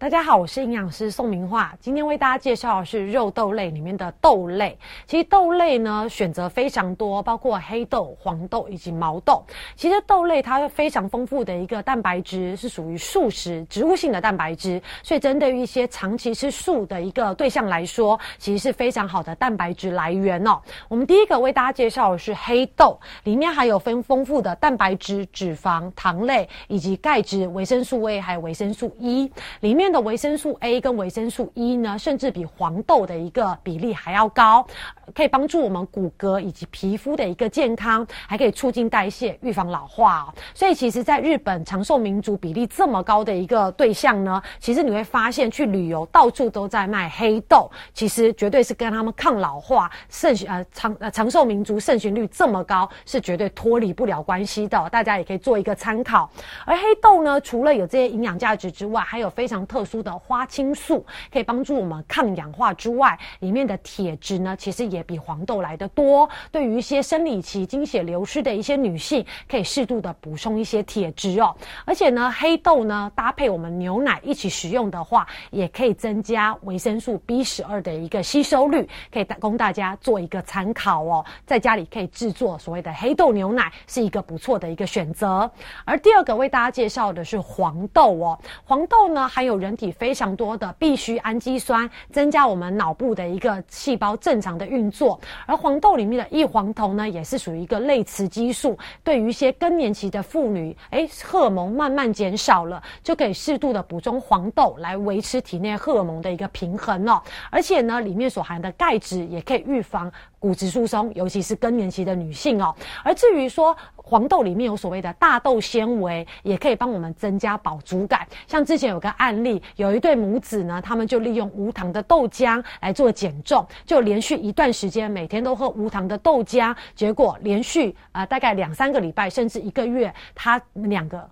大家好，我是营养师宋明化。今天为大家介绍的是肉豆类里面的豆类。其实豆类呢选择非常多，包括黑豆、黄豆以及毛豆。其实豆类它非常丰富的一个蛋白质，是属于素食植物性的蛋白质，所以针对于一些长期吃素的一个对象来说，其实是非常好的蛋白质来源哦。我们第一个为大家介绍的是黑豆，里面含有分丰富的蛋白质、脂肪、糖类以及钙质、维生素 A 还有维生素 E 里面。的维生素 A 跟维生素 E 呢，甚至比黄豆的一个比例还要高，可以帮助我们骨骼以及皮肤的一个健康，还可以促进代谢、预防老化哦。所以，其实，在日本长寿民族比例这么高的一个对象呢，其实你会发现，去旅游到处都在卖黑豆，其实绝对是跟他们抗老化、盛呃长呃长寿民族盛行率这么高，是绝对脱离不了关系的。大家也可以做一个参考。而黑豆呢，除了有这些营养价值之外，还有非常特。特殊的花青素可以帮助我们抗氧化之外，里面的铁质呢，其实也比黄豆来的多。对于一些生理期经血流失的一些女性，可以适度的补充一些铁质哦。而且呢，黑豆呢搭配我们牛奶一起食用的话，也可以增加维生素 B 十二的一个吸收率，可以供大家做一个参考哦。在家里可以制作所谓的黑豆牛奶，是一个不错的一个选择。而第二个为大家介绍的是黄豆哦，黄豆呢含有人。人体非常多的必需氨基酸，增加我们脑部的一个细胞正常的运作。而黄豆里面的异黄酮呢，也是属于一个类雌激素，对于一些更年期的妇女，哎，荷尔蒙慢慢减少了，就可以适度的补充黄豆来维持体内荷尔蒙的一个平衡哦。而且呢，里面所含的钙质也可以预防。骨质疏松，尤其是更年期的女性哦。而至于说黄豆里面有所谓的大豆纤维，也可以帮我们增加饱足感。像之前有个案例，有一对母子呢，他们就利用无糖的豆浆来做减重，就连续一段时间每天都喝无糖的豆浆，结果连续啊大概两三个礼拜，甚至一个月，他两个。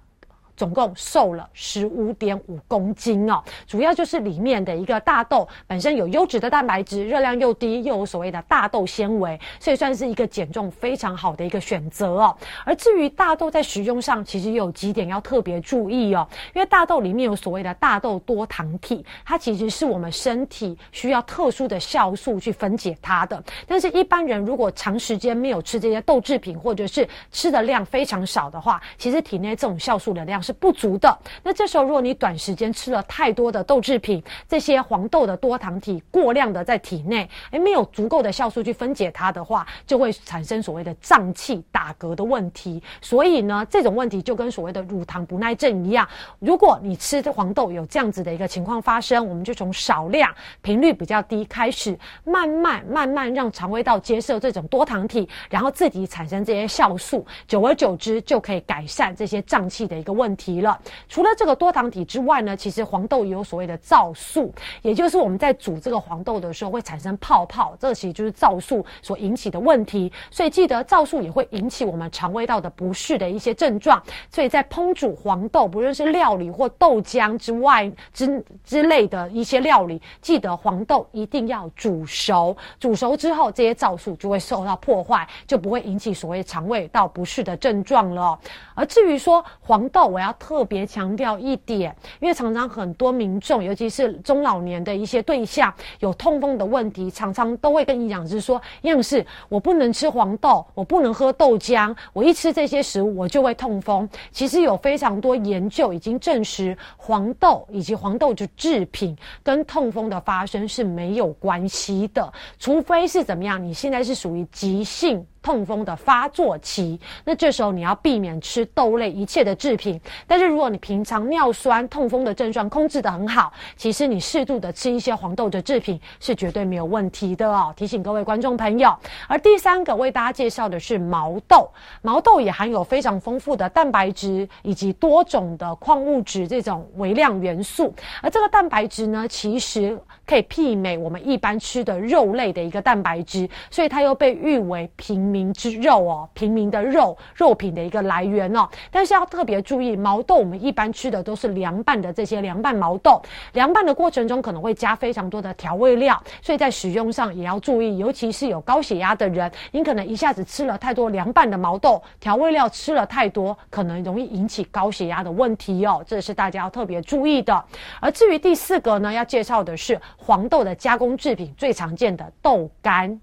总共瘦了十五点五公斤哦，主要就是里面的一个大豆本身有优质的蛋白质，热量又低，又有所谓的大豆纤维，所以算是一个减重非常好的一个选择哦。而至于大豆在使用上，其实有几点要特别注意哦，因为大豆里面有所谓的大豆多糖体，它其实是我们身体需要特殊的酵素去分解它的。但是，一般人如果长时间没有吃这些豆制品，或者是吃的量非常少的话，其实体内这种酵素的量。是不足的。那这时候，如果你短时间吃了太多的豆制品，这些黄豆的多糖体过量的在体内，诶，没有足够的酵素去分解它的话，就会产生所谓的胀气、打嗝的问题。所以呢，这种问题就跟所谓的乳糖不耐症一样。如果你吃黄豆有这样子的一个情况发生，我们就从少量、频率比较低开始，慢慢、慢慢让肠胃道接受这种多糖体，然后自己产生这些酵素，久而久之就可以改善这些胀气的一个问。提了，除了这个多糖体之外呢，其实黄豆也有所谓的皂素，也就是我们在煮这个黄豆的时候会产生泡泡，这其实就是皂素所引起的问题。所以记得皂素也会引起我们肠胃道的不适的一些症状。所以在烹煮黄豆，不论是料理或豆浆之外之之类的一些料理，记得黄豆一定要煮熟，煮熟之后这些皂素就会受到破坏，就不会引起所谓肠胃道不适的症状了。而至于说黄豆，我要。要特别强调一点，因为常常很多民众，尤其是中老年的一些对象，有痛风的问题，常常都会跟营养师说：“营养师，我不能吃黄豆，我不能喝豆浆，我一吃这些食物，我就会痛风。”其实有非常多研究已经证实，黄豆以及黄豆的制品跟痛风的发生是没有关系的，除非是怎么样，你现在是属于急性。痛风的发作期，那这时候你要避免吃豆类一切的制品。但是如果你平常尿酸、痛风的症状控制的很好，其实你适度的吃一些黄豆的制品是绝对没有问题的哦。提醒各位观众朋友。而第三个为大家介绍的是毛豆，毛豆也含有非常丰富的蛋白质以及多种的矿物质这种微量元素。而这个蛋白质呢，其实可以媲美我们一般吃的肉类的一个蛋白质，所以它又被誉为平。民之肉哦，平民的肉肉品的一个来源哦。但是要特别注意，毛豆我们一般吃的都是凉拌的这些凉拌毛豆，凉拌的过程中可能会加非常多的调味料，所以在使用上也要注意，尤其是有高血压的人，你可能一下子吃了太多凉拌的毛豆，调味料吃了太多，可能容易引起高血压的问题哦，这是大家要特别注意的。而至于第四个呢，要介绍的是黄豆的加工制品最常见的豆干。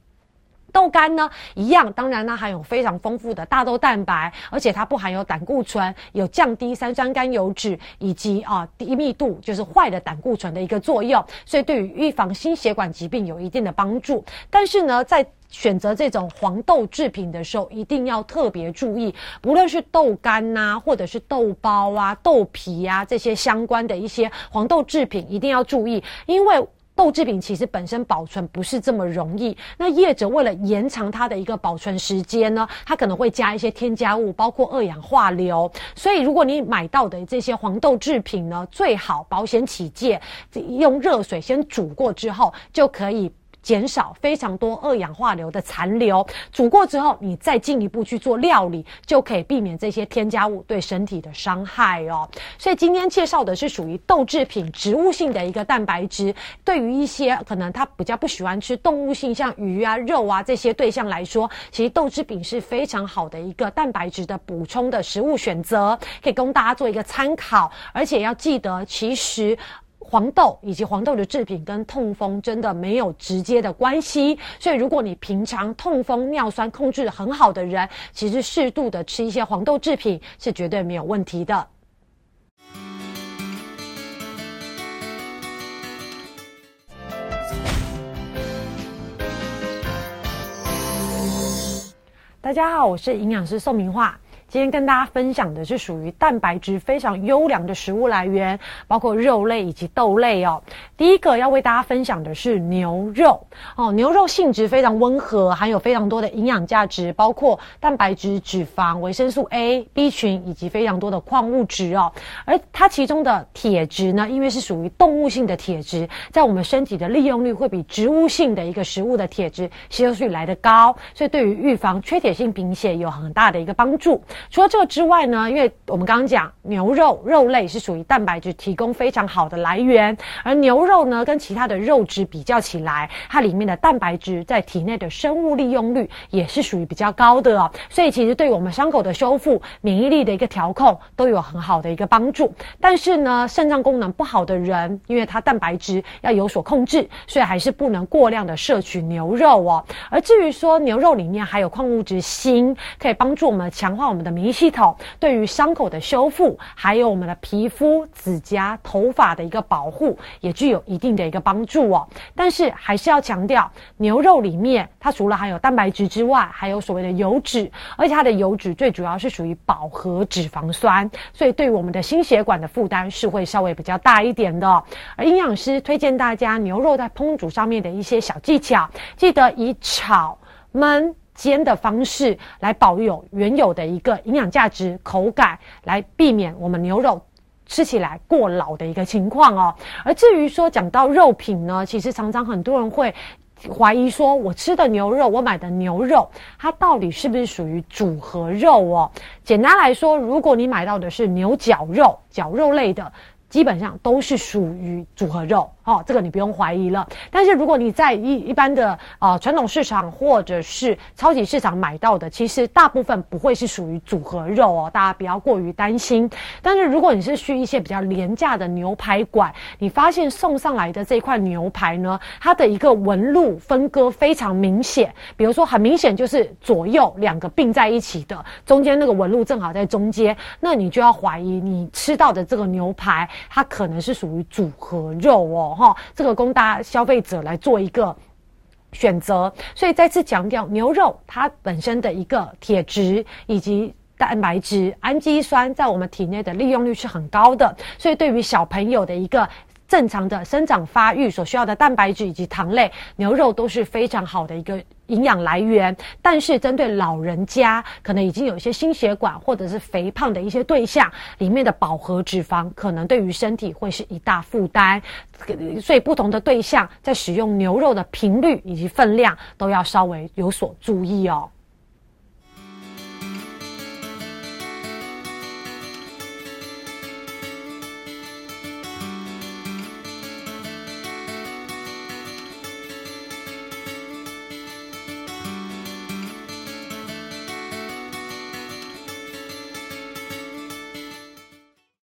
豆干呢，一样，当然呢含有非常丰富的大豆蛋白，而且它不含有胆固醇，有降低三酸甘油脂以及啊低密度就是坏的胆固醇的一个作用，所以对于预防心血管疾病有一定的帮助。但是呢，在选择这种黄豆制品的时候，一定要特别注意，不论是豆干呐，或者是豆包啊、豆皮啊这些相关的一些黄豆制品，一定要注意，因为。豆制品其实本身保存不是这么容易，那业者为了延长它的一个保存时间呢，它可能会加一些添加物，包括二氧化硫。所以如果你买到的这些黄豆制品呢，最好保险起见，用热水先煮过之后就可以。减少非常多二氧化硫的残留，煮过之后，你再进一步去做料理，就可以避免这些添加物对身体的伤害哦。所以今天介绍的是属于豆制品植物性的一个蛋白质，对于一些可能他比较不喜欢吃动物性，像鱼啊、肉啊这些对象来说，其实豆制品是非常好的一个蛋白质的补充的食物选择，可以供大家做一个参考。而且要记得，其实。黄豆以及黄豆的制品跟痛风真的没有直接的关系，所以如果你平常痛风尿酸控制很好的人，其实适度的吃一些黄豆制品是绝对没有问题的。大家好，我是营养师宋明化。今天跟大家分享的是属于蛋白质非常优良的食物来源，包括肉类以及豆类哦。第一个要为大家分享的是牛肉哦，牛肉性质非常温和，含有非常多的营养价值，包括蛋白质、脂肪、维生素 A、B 群以及非常多的矿物质哦。而它其中的铁质呢，因为是属于动物性的铁质，在我们身体的利用率会比植物性的一个食物的铁质吸收率来得高，所以对于预防缺铁性贫血有很大的一个帮助。除了这个之外呢，因为我们刚刚讲牛肉肉类是属于蛋白质提供非常好的来源，而牛肉呢跟其他的肉质比较起来，它里面的蛋白质在体内的生物利用率也是属于比较高的哦，所以其实对我们伤口的修复、免疫力的一个调控都有很好的一个帮助。但是呢，肾脏功能不好的人，因为它蛋白质要有所控制，所以还是不能过量的摄取牛肉哦。而至于说牛肉里面还有矿物质锌，可以帮助我们强化我们的。免疫系统对于伤口的修复，还有我们的皮肤、指甲、头发的一个保护，也具有一定的一个帮助哦。但是还是要强调，牛肉里面它除了含有蛋白质之外，还有所谓的油脂，而且它的油脂最主要是属于饱和脂肪酸，所以对我们的心血管的负担是会稍微比较大一点的。而营养师推荐大家牛肉在烹煮上面的一些小技巧，记得以炒、焖。煎的方式来保有原有的一个营养价值、口感，来避免我们牛肉吃起来过老的一个情况哦。而至于说讲到肉品呢，其实常常很多人会怀疑说，我吃的牛肉，我买的牛肉，它到底是不是属于组合肉哦？简单来说，如果你买到的是牛绞肉、绞肉类的，基本上都是属于组合肉。哦，这个你不用怀疑了。但是如果你在一一般的啊传统市场或者是超级市场买到的，其实大部分不会是属于组合肉哦，大家不要过于担心。但是如果你是去一些比较廉价的牛排馆，你发现送上来的这块牛排呢，它的一个纹路分割非常明显，比如说很明显就是左右两个并在一起的，中间那个纹路正好在中间，那你就要怀疑你吃到的这个牛排，它可能是属于组合肉哦。哈，这个供大家消费者来做一个选择，所以再次强调，牛肉它本身的一个铁质以及蛋白质、氨基酸在我们体内的利用率是很高的，所以对于小朋友的一个正常的生长发育所需要的蛋白质以及糖类，牛肉都是非常好的一个。营养来源，但是针对老人家，可能已经有一些心血管或者是肥胖的一些对象，里面的饱和脂肪可能对于身体会是一大负担，所以不同的对象在使用牛肉的频率以及分量都要稍微有所注意哦。